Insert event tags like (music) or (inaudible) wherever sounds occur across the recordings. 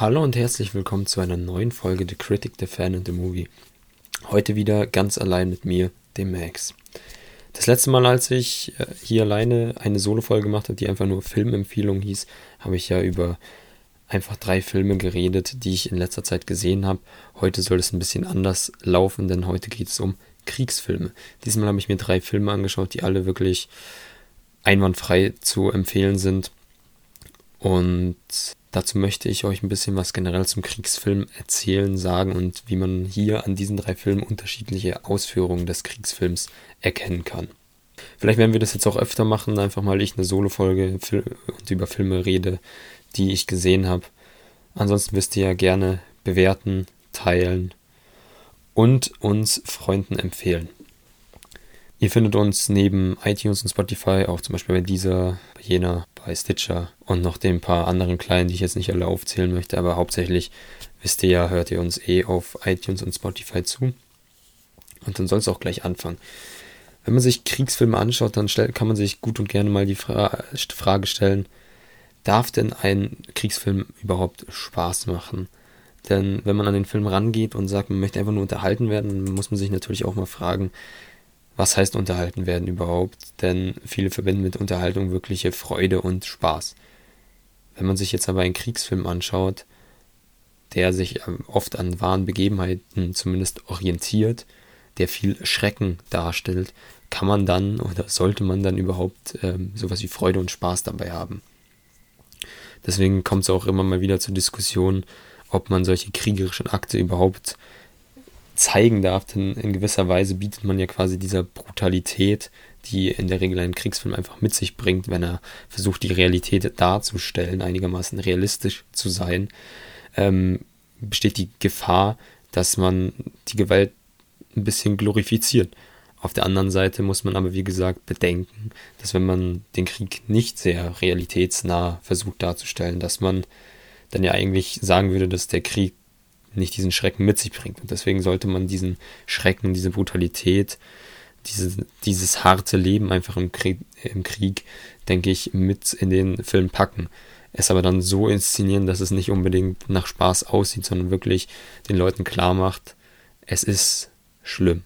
Hallo und herzlich willkommen zu einer neuen Folge The Critic, The Fan and The Movie. Heute wieder ganz allein mit mir, dem Max. Das letzte Mal, als ich äh, hier alleine eine Solo-Folge gemacht habe, die einfach nur Filmempfehlung hieß, habe ich ja über einfach drei Filme geredet, die ich in letzter Zeit gesehen habe. Heute soll es ein bisschen anders laufen, denn heute geht es um Kriegsfilme. Diesmal habe ich mir drei Filme angeschaut, die alle wirklich einwandfrei zu empfehlen sind. Und dazu möchte ich euch ein bisschen was generell zum Kriegsfilm erzählen, sagen und wie man hier an diesen drei Filmen unterschiedliche Ausführungen des Kriegsfilms erkennen kann. Vielleicht werden wir das jetzt auch öfter machen, einfach mal ich eine Solo-Folge und über Filme rede, die ich gesehen habe. Ansonsten wisst ihr ja gerne bewerten, teilen und uns Freunden empfehlen. Ihr findet uns neben iTunes und Spotify auch zum Beispiel bei dieser, bei jener, bei Stitcher und noch den paar anderen kleinen, die ich jetzt nicht alle aufzählen möchte, aber hauptsächlich wisst ihr ja, hört ihr uns eh auf iTunes und Spotify zu. Und dann soll es auch gleich anfangen. Wenn man sich Kriegsfilme anschaut, dann kann man sich gut und gerne mal die Fra Frage stellen, darf denn ein Kriegsfilm überhaupt Spaß machen? Denn wenn man an den Film rangeht und sagt, man möchte einfach nur unterhalten werden, muss man sich natürlich auch mal fragen, was heißt unterhalten werden überhaupt? Denn viele verbinden mit Unterhaltung wirkliche Freude und Spaß. Wenn man sich jetzt aber einen Kriegsfilm anschaut, der sich ähm, oft an wahren Begebenheiten zumindest orientiert, der viel Schrecken darstellt, kann man dann oder sollte man dann überhaupt ähm, sowas wie Freude und Spaß dabei haben. Deswegen kommt es auch immer mal wieder zur Diskussion, ob man solche kriegerischen Akte überhaupt zeigen darf, denn in gewisser Weise bietet man ja quasi dieser Brutalität, die in der Regel ein Kriegsfilm einfach mit sich bringt, wenn er versucht, die Realität darzustellen, einigermaßen realistisch zu sein, ähm, besteht die Gefahr, dass man die Gewalt ein bisschen glorifiziert. Auf der anderen Seite muss man aber, wie gesagt, bedenken, dass wenn man den Krieg nicht sehr realitätsnah versucht darzustellen, dass man dann ja eigentlich sagen würde, dass der Krieg nicht diesen Schrecken mit sich bringt. Und deswegen sollte man diesen Schrecken, diese Brutalität, diese, dieses harte Leben einfach im Krieg, im Krieg, denke ich, mit in den Film packen. Es aber dann so inszenieren, dass es nicht unbedingt nach Spaß aussieht, sondern wirklich den Leuten klar macht, es ist schlimm.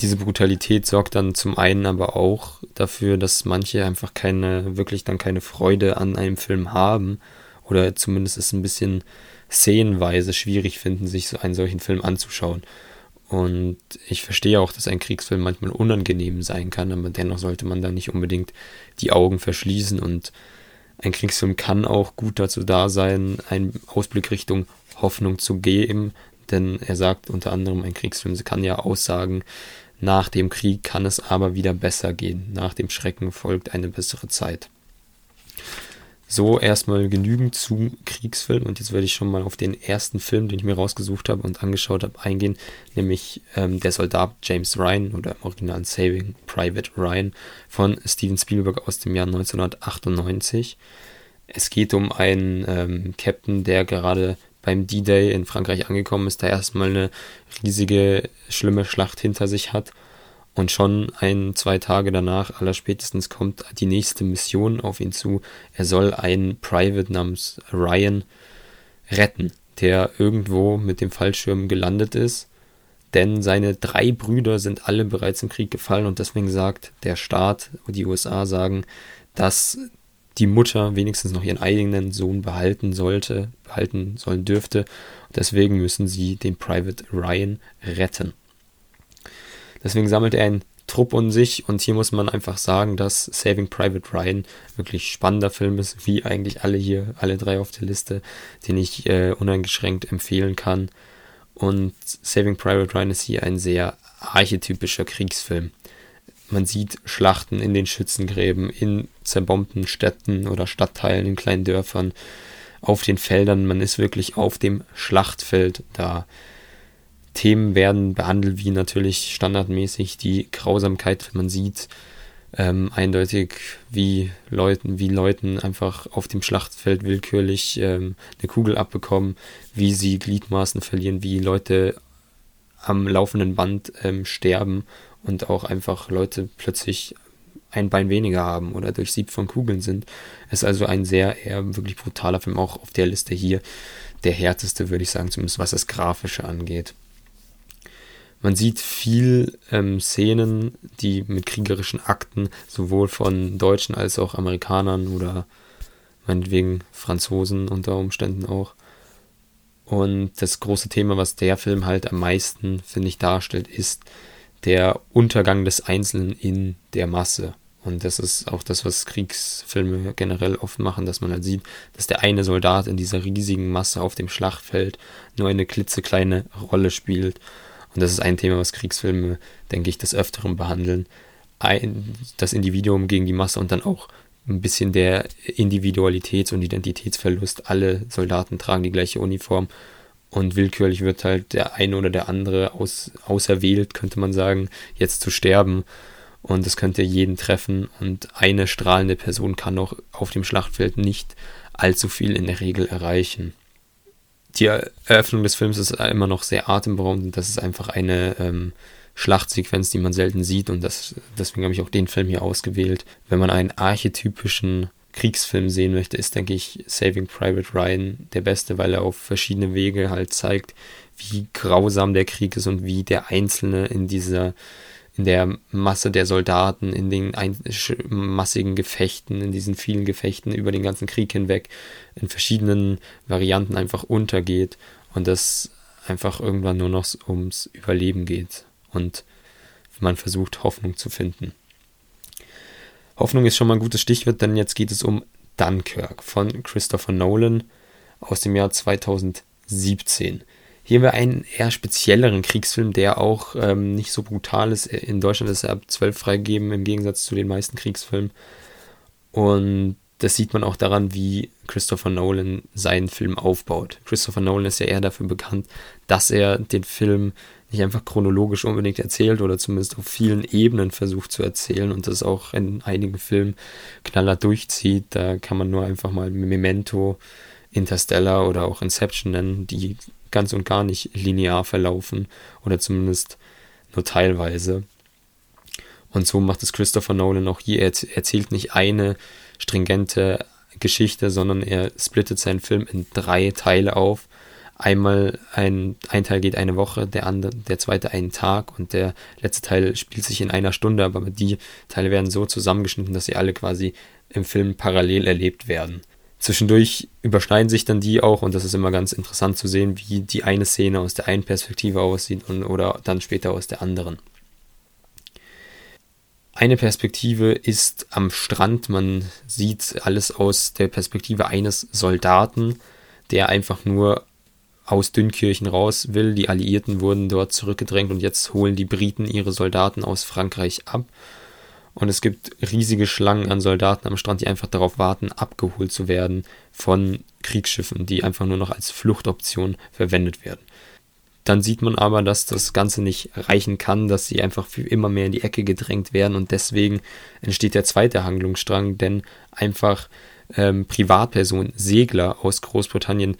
Diese Brutalität sorgt dann zum einen aber auch dafür, dass manche einfach keine, wirklich dann keine Freude an einem Film haben oder zumindest es ein bisschen szenenweise schwierig finden, sich so einen solchen Film anzuschauen. Und ich verstehe auch, dass ein Kriegsfilm manchmal unangenehm sein kann, aber dennoch sollte man da nicht unbedingt die Augen verschließen. Und ein Kriegsfilm kann auch gut dazu da sein, einen Ausblick Richtung Hoffnung zu geben, denn er sagt unter anderem, ein Kriegsfilm kann ja aussagen, nach dem Krieg kann es aber wieder besser gehen, nach dem Schrecken folgt eine bessere Zeit. So erstmal genügend zum Kriegsfilm und jetzt werde ich schon mal auf den ersten Film, den ich mir rausgesucht habe und angeschaut habe, eingehen, nämlich ähm, Der Soldat James Ryan oder im Original Saving Private Ryan von Steven Spielberg aus dem Jahr 1998. Es geht um einen ähm, Captain, der gerade beim D-Day in Frankreich angekommen ist, der erstmal eine riesige, schlimme Schlacht hinter sich hat und schon ein, zwei Tage danach, allerspätestens, kommt die nächste Mission auf ihn zu. Er soll einen Private namens Ryan retten, der irgendwo mit dem Fallschirm gelandet ist. Denn seine drei Brüder sind alle bereits im Krieg gefallen und deswegen sagt der Staat, die USA sagen, dass die Mutter wenigstens noch ihren eigenen Sohn behalten sollte, behalten sollen dürfte. Deswegen müssen sie den Private Ryan retten. Deswegen sammelt er einen Trupp um sich und hier muss man einfach sagen, dass Saving Private Ryan wirklich spannender Film ist, wie eigentlich alle hier, alle drei auf der Liste, den ich äh, uneingeschränkt empfehlen kann. Und Saving Private Ryan ist hier ein sehr archetypischer Kriegsfilm. Man sieht Schlachten in den Schützengräben, in zerbombten Städten oder Stadtteilen, in kleinen Dörfern, auf den Feldern. Man ist wirklich auf dem Schlachtfeld da. Themen werden behandelt, wie natürlich standardmäßig die Grausamkeit, man sieht ähm, eindeutig, wie Leuten, wie Leuten einfach auf dem Schlachtfeld willkürlich ähm, eine Kugel abbekommen, wie sie Gliedmaßen verlieren, wie Leute am laufenden Band ähm, sterben und auch einfach Leute plötzlich ein Bein weniger haben oder durchsiebt von Kugeln sind. Es ist also ein sehr eher wirklich brutaler Film, auch auf der Liste hier der härteste, würde ich sagen, zumindest was das Grafische angeht. Man sieht viel ähm, Szenen, die mit kriegerischen Akten sowohl von Deutschen als auch Amerikanern oder meinetwegen Franzosen unter Umständen auch. Und das große Thema, was der Film halt am meisten, finde ich, darstellt, ist der Untergang des Einzelnen in der Masse. Und das ist auch das, was Kriegsfilme generell oft machen, dass man halt sieht, dass der eine Soldat in dieser riesigen Masse auf dem Schlachtfeld nur eine klitzekleine Rolle spielt. Und das ist ein Thema, was Kriegsfilme, denke ich, des Öfteren behandeln. Ein, das Individuum gegen die Masse und dann auch ein bisschen der Individualitäts- und Identitätsverlust. Alle Soldaten tragen die gleiche Uniform und willkürlich wird halt der eine oder der andere aus, auserwählt, könnte man sagen, jetzt zu sterben. Und es könnte jeden treffen und eine strahlende Person kann auch auf dem Schlachtfeld nicht allzu viel in der Regel erreichen. Die Eröffnung des Films ist immer noch sehr atemberaubend und das ist einfach eine ähm, Schlachtsequenz, die man selten sieht und das, deswegen habe ich auch den Film hier ausgewählt. Wenn man einen archetypischen Kriegsfilm sehen möchte, ist, denke ich, Saving Private Ryan der beste, weil er auf verschiedene Wege halt zeigt, wie grausam der Krieg ist und wie der Einzelne in dieser in der Masse der Soldaten, in den massigen Gefechten, in diesen vielen Gefechten über den ganzen Krieg hinweg, in verschiedenen Varianten einfach untergeht und das einfach irgendwann nur noch ums Überleben geht und man versucht Hoffnung zu finden. Hoffnung ist schon mal ein gutes Stichwort, denn jetzt geht es um Dunkirk von Christopher Nolan aus dem Jahr 2017. Hier haben wir einen eher spezielleren Kriegsfilm, der auch ähm, nicht so brutal ist. In Deutschland ist er ab 12 freigegeben, im Gegensatz zu den meisten Kriegsfilmen. Und das sieht man auch daran, wie Christopher Nolan seinen Film aufbaut. Christopher Nolan ist ja eher dafür bekannt, dass er den Film nicht einfach chronologisch unbedingt erzählt oder zumindest auf vielen Ebenen versucht zu erzählen und das auch in einigen Filmen knaller durchzieht. Da kann man nur einfach mal Memento, Interstellar oder auch Inception nennen, die ganz und gar nicht linear verlaufen oder zumindest nur teilweise. Und so macht es Christopher Nolan auch hier. Er erzählt nicht eine stringente Geschichte, sondern er splittet seinen Film in drei Teile auf. Einmal ein, ein Teil geht eine Woche, der andere, der zweite einen Tag und der letzte Teil spielt sich in einer Stunde, aber die Teile werden so zusammengeschnitten, dass sie alle quasi im Film parallel erlebt werden. Zwischendurch überschneiden sich dann die auch und das ist immer ganz interessant zu sehen, wie die eine Szene aus der einen Perspektive aussieht und, oder dann später aus der anderen. Eine Perspektive ist am Strand, man sieht alles aus der Perspektive eines Soldaten, der einfach nur aus Dünnkirchen raus will. Die Alliierten wurden dort zurückgedrängt und jetzt holen die Briten ihre Soldaten aus Frankreich ab und es gibt riesige Schlangen an Soldaten am Strand, die einfach darauf warten, abgeholt zu werden von Kriegsschiffen, die einfach nur noch als Fluchtoption verwendet werden. Dann sieht man aber, dass das Ganze nicht reichen kann, dass sie einfach immer mehr in die Ecke gedrängt werden und deswegen entsteht der zweite Handlungsstrang, denn einfach ähm, Privatpersonen, Segler aus Großbritannien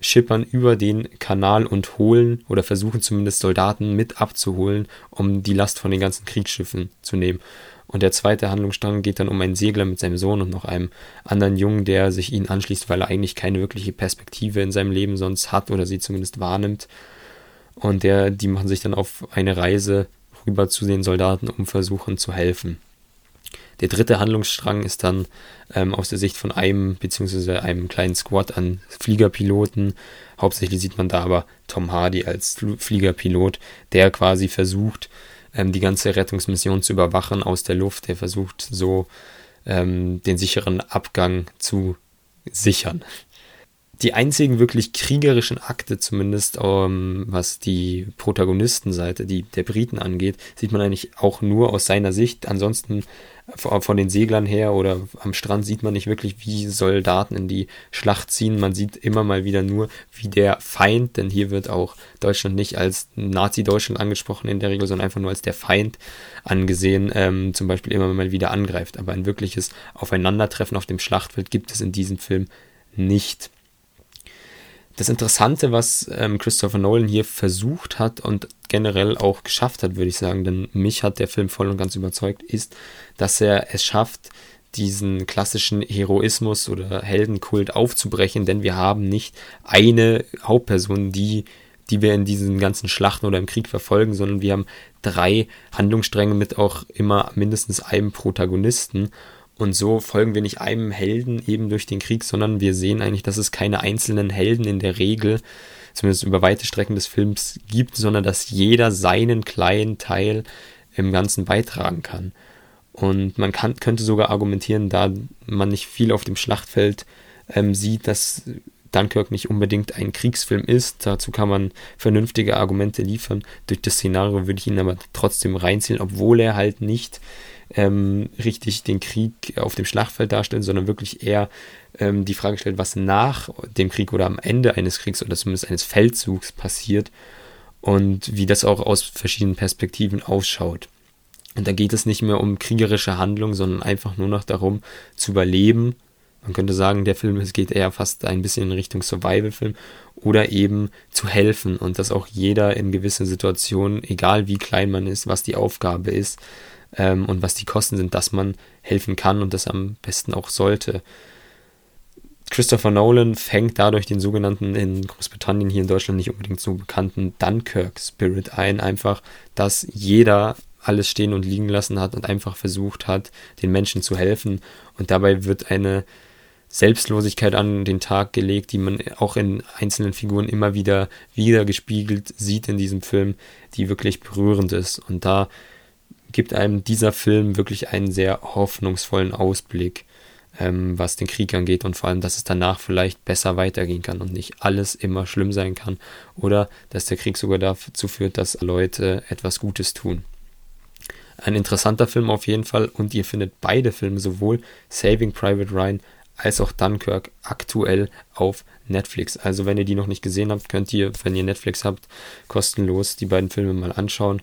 schippern über den Kanal und holen oder versuchen zumindest Soldaten mit abzuholen, um die Last von den ganzen Kriegsschiffen zu nehmen. Und der zweite Handlungsstrang geht dann um einen Segler mit seinem Sohn und noch einem anderen Jungen, der sich ihnen anschließt, weil er eigentlich keine wirkliche Perspektive in seinem Leben sonst hat oder sie zumindest wahrnimmt. Und der, die machen sich dann auf eine Reise rüber zu den Soldaten, um versuchen zu helfen. Der dritte Handlungsstrang ist dann ähm, aus der Sicht von einem beziehungsweise einem kleinen Squad an Fliegerpiloten. Hauptsächlich sieht man da aber Tom Hardy als Fliegerpilot, der quasi versucht, ähm, die ganze Rettungsmission zu überwachen aus der Luft. Der versucht so ähm, den sicheren Abgang zu sichern. Die einzigen wirklich kriegerischen Akte, zumindest ähm, was die Protagonistenseite, die der Briten angeht, sieht man eigentlich auch nur aus seiner Sicht. Ansonsten von den Seglern her oder am Strand sieht man nicht wirklich, wie Soldaten in die Schlacht ziehen. Man sieht immer mal wieder nur, wie der Feind, denn hier wird auch Deutschland nicht als Nazi-Deutschland angesprochen in der Regel, sondern einfach nur als der Feind angesehen, ähm, zum Beispiel immer mal wieder angreift. Aber ein wirkliches Aufeinandertreffen auf dem Schlachtfeld gibt es in diesem Film nicht. Das Interessante, was ähm, Christopher Nolan hier versucht hat und generell auch geschafft hat, würde ich sagen, denn mich hat der Film voll und ganz überzeugt, ist, dass er es schafft, diesen klassischen Heroismus oder Heldenkult aufzubrechen, denn wir haben nicht eine Hauptperson, die, die wir in diesen ganzen Schlachten oder im Krieg verfolgen, sondern wir haben drei Handlungsstränge mit auch immer mindestens einem Protagonisten. Und so folgen wir nicht einem Helden eben durch den Krieg, sondern wir sehen eigentlich, dass es keine einzelnen Helden in der Regel, zumindest über weite Strecken des Films, gibt, sondern dass jeder seinen kleinen Teil im Ganzen beitragen kann. Und man kann, könnte sogar argumentieren, da man nicht viel auf dem Schlachtfeld ähm, sieht, dass Dunkirk nicht unbedingt ein Kriegsfilm ist. Dazu kann man vernünftige Argumente liefern. Durch das Szenario würde ich ihn aber trotzdem reinziehen, obwohl er halt nicht ähm, richtig den Krieg auf dem Schlachtfeld darstellen, sondern wirklich eher ähm, die Frage stellt, was nach dem Krieg oder am Ende eines Kriegs oder zumindest eines Feldzugs passiert und wie das auch aus verschiedenen Perspektiven ausschaut. Und da geht es nicht mehr um kriegerische Handlung, sondern einfach nur noch darum zu überleben. Man könnte sagen, der Film es geht eher fast ein bisschen in Richtung Survival-Film oder eben zu helfen und dass auch jeder in gewissen Situationen, egal wie klein man ist, was die Aufgabe ist, ähm, und was die Kosten sind, dass man helfen kann und das am besten auch sollte. Christopher Nolan fängt dadurch den sogenannten in Großbritannien, hier in Deutschland nicht unbedingt so bekannten Dunkirk-Spirit ein, einfach, dass jeder alles stehen und liegen lassen hat und einfach versucht hat, den Menschen zu helfen. Und dabei wird eine Selbstlosigkeit an den Tag gelegt, die man auch in einzelnen Figuren immer wieder wieder gespiegelt sieht in diesem Film, die wirklich berührend ist. Und da gibt einem dieser Film wirklich einen sehr hoffnungsvollen Ausblick, ähm, was den Krieg angeht und vor allem, dass es danach vielleicht besser weitergehen kann und nicht alles immer schlimm sein kann oder dass der Krieg sogar dazu führt, dass Leute etwas Gutes tun. Ein interessanter Film auf jeden Fall und ihr findet beide Filme, sowohl Saving Private Ryan als auch Dunkirk, aktuell auf Netflix. Also wenn ihr die noch nicht gesehen habt, könnt ihr, wenn ihr Netflix habt, kostenlos die beiden Filme mal anschauen.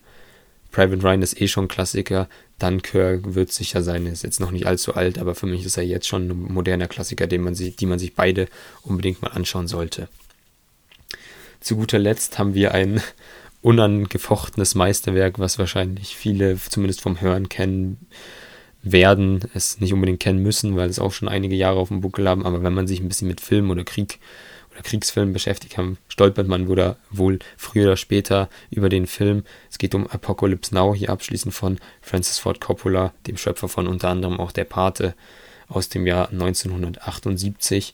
Private Ryan ist eh schon Klassiker. Dunkirk wird sicher sein, ist jetzt noch nicht allzu alt, aber für mich ist er jetzt schon ein moderner Klassiker, den man sich, die man sich beide unbedingt mal anschauen sollte. Zu guter Letzt haben wir ein (laughs) unangefochtenes Meisterwerk, was wahrscheinlich viele zumindest vom Hören kennen werden, es nicht unbedingt kennen müssen, weil es auch schon einige Jahre auf dem Buckel haben, aber wenn man sich ein bisschen mit Film oder Krieg oder Kriegsfilmen beschäftigt haben, stolpert man wohl, wohl früher oder später über den Film. Es geht um Apocalypse Now, hier abschließend von Francis Ford Coppola, dem Schöpfer von unter anderem auch Der Pate aus dem Jahr 1978.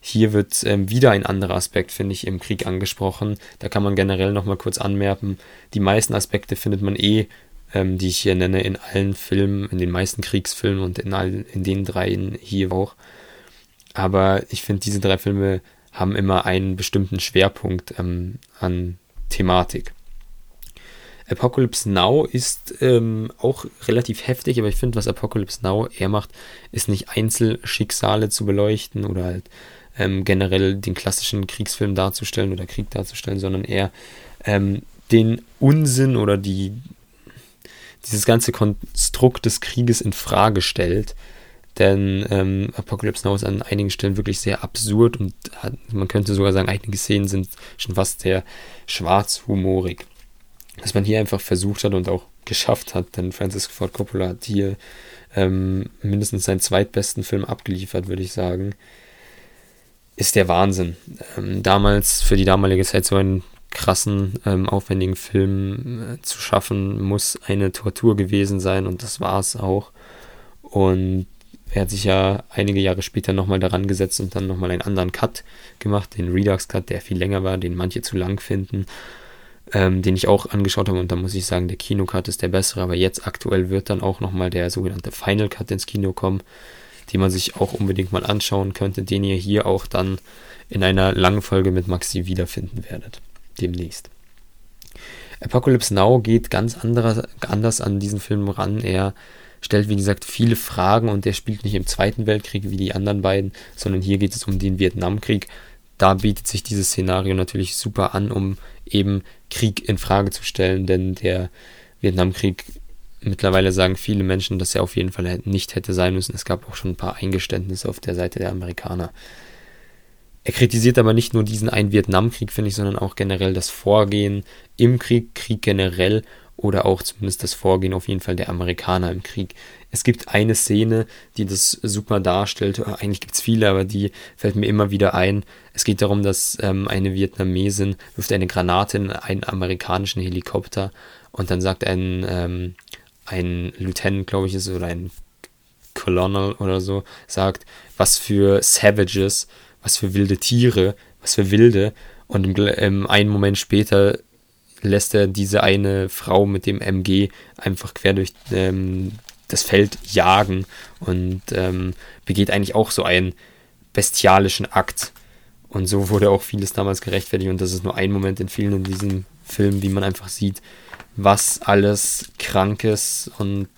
Hier wird ähm, wieder ein anderer Aspekt, finde ich, im Krieg angesprochen. Da kann man generell nochmal kurz anmerken. Die meisten Aspekte findet man eh, ähm, die ich hier nenne, in allen Filmen, in den meisten Kriegsfilmen und in, all, in den dreien hier auch. Aber ich finde, diese drei Filme haben immer einen bestimmten Schwerpunkt ähm, an Thematik. Apocalypse Now ist ähm, auch relativ heftig, aber ich finde, was Apocalypse Now eher macht, ist nicht Einzelschicksale zu beleuchten oder halt ähm, generell den klassischen Kriegsfilm darzustellen oder Krieg darzustellen, sondern eher ähm, den Unsinn oder die dieses ganze Konstrukt des Krieges in Frage stellt denn ähm, Apocalypse Now ist an einigen Stellen wirklich sehr absurd und hat, man könnte sogar sagen, einige Szenen sind schon fast sehr schwarzhumorig. Dass man hier einfach versucht hat und auch geschafft hat, denn Francis Ford Coppola hat hier ähm, mindestens seinen zweitbesten Film abgeliefert, würde ich sagen, ist der Wahnsinn. Ähm, damals, für die damalige Zeit, so einen krassen, ähm, aufwendigen Film äh, zu schaffen, muss eine Tortur gewesen sein und das war es auch. Und er hat sich ja einige Jahre später nochmal daran gesetzt und dann nochmal einen anderen Cut gemacht, den Redux Cut, der viel länger war, den manche zu lang finden, ähm, den ich auch angeschaut habe und da muss ich sagen, der Kino-Cut ist der bessere, aber jetzt aktuell wird dann auch nochmal der sogenannte Final Cut ins Kino kommen, den man sich auch unbedingt mal anschauen könnte, den ihr hier auch dann in einer langen Folge mit Maxi wiederfinden werdet, demnächst. Apocalypse Now geht ganz anderer, anders an diesen Film ran. Er stellt, wie gesagt, viele Fragen und der spielt nicht im Zweiten Weltkrieg wie die anderen beiden, sondern hier geht es um den Vietnamkrieg. Da bietet sich dieses Szenario natürlich super an, um eben Krieg in Frage zu stellen, denn der Vietnamkrieg mittlerweile sagen viele Menschen, dass er auf jeden Fall nicht hätte sein müssen. Es gab auch schon ein paar Eingeständnisse auf der Seite der Amerikaner. Er kritisiert aber nicht nur diesen einen Vietnamkrieg, finde ich, sondern auch generell das Vorgehen im Krieg, Krieg generell oder auch zumindest das Vorgehen auf jeden Fall der Amerikaner im Krieg. Es gibt eine Szene, die das super darstellt. Eigentlich gibt es viele, aber die fällt mir immer wieder ein. Es geht darum, dass ähm, eine Vietnamesin wirft eine Granate in einen amerikanischen Helikopter und dann sagt ein, ähm, ein Lieutenant, glaube ich, ist oder ein Colonel oder so, sagt, was für Savages was für wilde Tiere, was für wilde. Und im, im einen Moment später lässt er diese eine Frau mit dem MG einfach quer durch ähm, das Feld jagen und ähm, begeht eigentlich auch so einen bestialischen Akt. Und so wurde auch vieles damals gerechtfertigt. Und das ist nur ein Moment in vielen in diesem Film, wie man einfach sieht, was alles Krankes und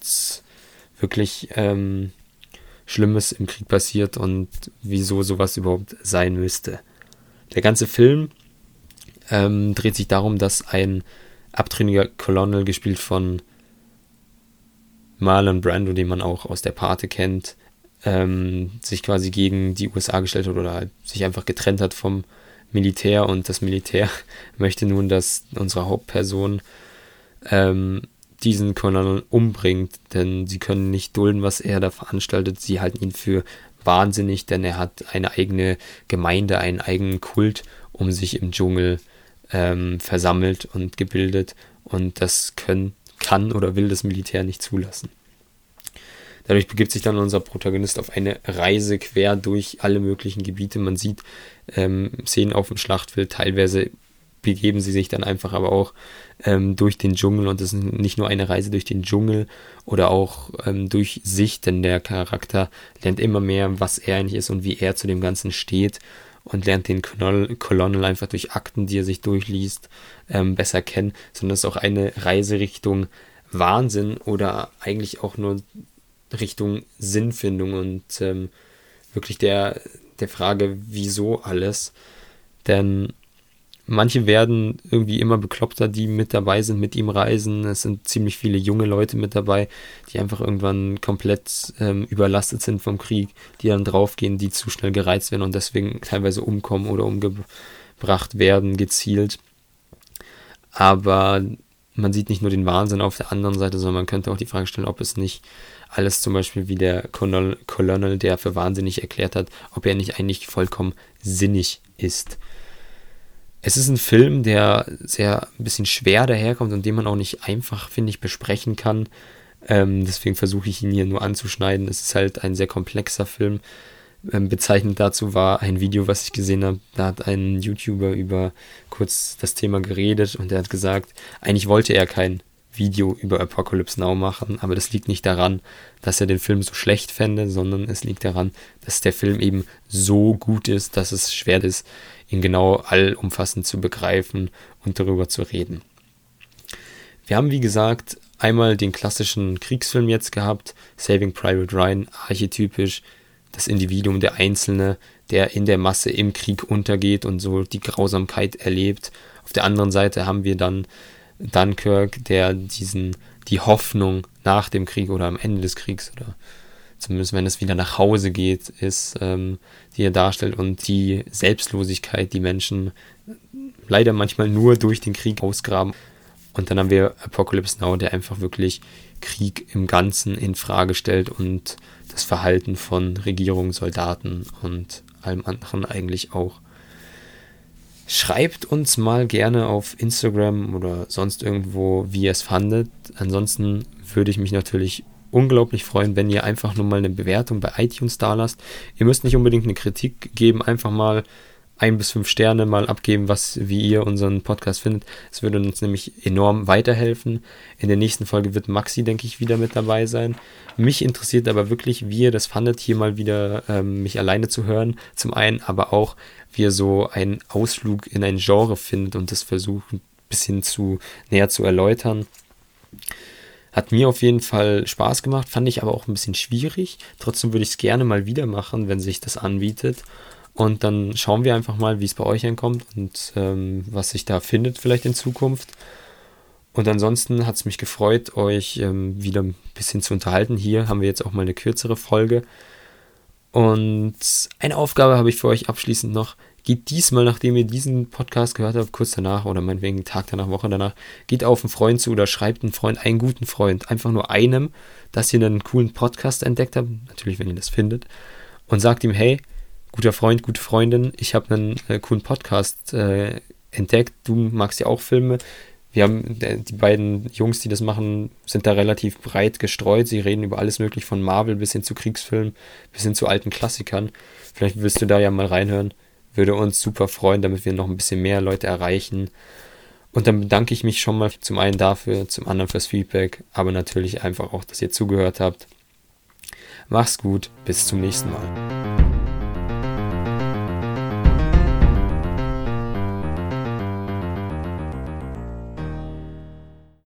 wirklich ähm, Schlimmes im Krieg passiert und wieso sowas überhaupt sein müsste. Der ganze Film ähm, dreht sich darum, dass ein abtrünniger Colonel, gespielt von Marlon Brando, den man auch aus der Pate kennt, ähm, sich quasi gegen die USA gestellt hat oder halt sich einfach getrennt hat vom Militär und das Militär (laughs) möchte nun, dass unsere Hauptperson ähm, diesen Colonel umbringt, denn sie können nicht dulden, was er da veranstaltet. Sie halten ihn für wahnsinnig, denn er hat eine eigene Gemeinde, einen eigenen Kult um sich im Dschungel ähm, versammelt und gebildet und das können, kann oder will das Militär nicht zulassen. Dadurch begibt sich dann unser Protagonist auf eine Reise quer durch alle möglichen Gebiete. Man sieht ähm, Szenen auf dem Schlachtfeld, teilweise begeben sie sich dann einfach aber auch ähm, durch den Dschungel und es ist nicht nur eine Reise durch den Dschungel oder auch ähm, durch sich, denn der Charakter lernt immer mehr, was er eigentlich ist und wie er zu dem Ganzen steht und lernt den Colonel einfach durch Akten, die er sich durchliest, ähm, besser kennen, sondern es ist auch eine Reise Richtung Wahnsinn oder eigentlich auch nur Richtung Sinnfindung und ähm, wirklich der, der Frage, wieso alles. Denn Manche werden irgendwie immer bekloppter, die mit dabei sind, mit ihm reisen. Es sind ziemlich viele junge Leute mit dabei, die einfach irgendwann komplett ähm, überlastet sind vom Krieg, die dann draufgehen, die zu schnell gereizt werden und deswegen teilweise umkommen oder umgebracht werden, gezielt. Aber man sieht nicht nur den Wahnsinn auf der anderen Seite, sondern man könnte auch die Frage stellen, ob es nicht alles zum Beispiel wie der Colonel, der für wahnsinnig erklärt hat, ob er nicht eigentlich vollkommen sinnig ist. Es ist ein Film, der sehr ein bisschen schwer daherkommt und den man auch nicht einfach, finde ich, besprechen kann. Ähm, deswegen versuche ich ihn hier nur anzuschneiden. Es ist halt ein sehr komplexer Film. Ähm, bezeichnend dazu war ein Video, was ich gesehen habe. Da hat ein YouTuber über kurz das Thema geredet und er hat gesagt, eigentlich wollte er kein Video über Apocalypse Now machen, aber das liegt nicht daran, dass er den Film so schlecht fände, sondern es liegt daran, dass der Film eben so gut ist, dass es schwer ist, ihn genau allumfassend zu begreifen und darüber zu reden. Wir haben, wie gesagt, einmal den klassischen Kriegsfilm jetzt gehabt, Saving Private Ryan, archetypisch, das Individuum, der Einzelne, der in der Masse im Krieg untergeht und so die Grausamkeit erlebt. Auf der anderen Seite haben wir dann Dunkirk, der diesen, die Hoffnung nach dem Krieg oder am Ende des Kriegs oder zumindest wenn es wieder nach Hause geht, ist, ähm, die er darstellt und die Selbstlosigkeit, die Menschen leider manchmal nur durch den Krieg ausgraben. Und dann haben wir Apocalypse Now, der einfach wirklich Krieg im Ganzen in Frage stellt und das Verhalten von Regierungen, Soldaten und allem anderen eigentlich auch. Schreibt uns mal gerne auf Instagram oder sonst irgendwo, wie ihr es fandet. Ansonsten würde ich mich natürlich unglaublich freuen, wenn ihr einfach nur mal eine Bewertung bei iTunes da lasst. Ihr müsst nicht unbedingt eine Kritik geben, einfach mal ein bis fünf Sterne mal abgeben, was, wie ihr unseren Podcast findet. Es würde uns nämlich enorm weiterhelfen. In der nächsten Folge wird Maxi, denke ich, wieder mit dabei sein. Mich interessiert aber wirklich, wie ihr das fandet, hier mal wieder ähm, mich alleine zu hören. Zum einen, aber auch, wie ihr so einen Ausflug in ein Genre findet und das versucht ein bisschen zu näher zu erläutern. Hat mir auf jeden Fall Spaß gemacht, fand ich aber auch ein bisschen schwierig. Trotzdem würde ich es gerne mal wieder machen, wenn sich das anbietet. Und dann schauen wir einfach mal, wie es bei euch ankommt und ähm, was sich da findet vielleicht in Zukunft. Und ansonsten hat es mich gefreut, euch ähm, wieder ein bisschen zu unterhalten. Hier haben wir jetzt auch mal eine kürzere Folge. Und eine Aufgabe habe ich für euch abschließend noch. Geht diesmal, nachdem ihr diesen Podcast gehört habt, kurz danach oder meinetwegen Tag danach, Woche danach, geht auf einen Freund zu oder schreibt einen Freund, einen guten Freund, einfach nur einem, dass ihr einen coolen Podcast entdeckt habt, natürlich, wenn ihr das findet, und sagt ihm, hey, guter Freund, gute Freundin, ich habe einen äh, coolen Podcast äh, entdeckt, du magst ja auch Filme, wir haben, die beiden Jungs, die das machen, sind da relativ breit gestreut. Sie reden über alles mögliche von Marvel bis hin zu Kriegsfilmen, bis hin zu alten Klassikern. Vielleicht wirst du da ja mal reinhören. Würde uns super freuen, damit wir noch ein bisschen mehr Leute erreichen. Und dann bedanke ich mich schon mal zum einen dafür, zum anderen fürs Feedback, aber natürlich einfach auch, dass ihr zugehört habt. Mach's gut, bis zum nächsten Mal.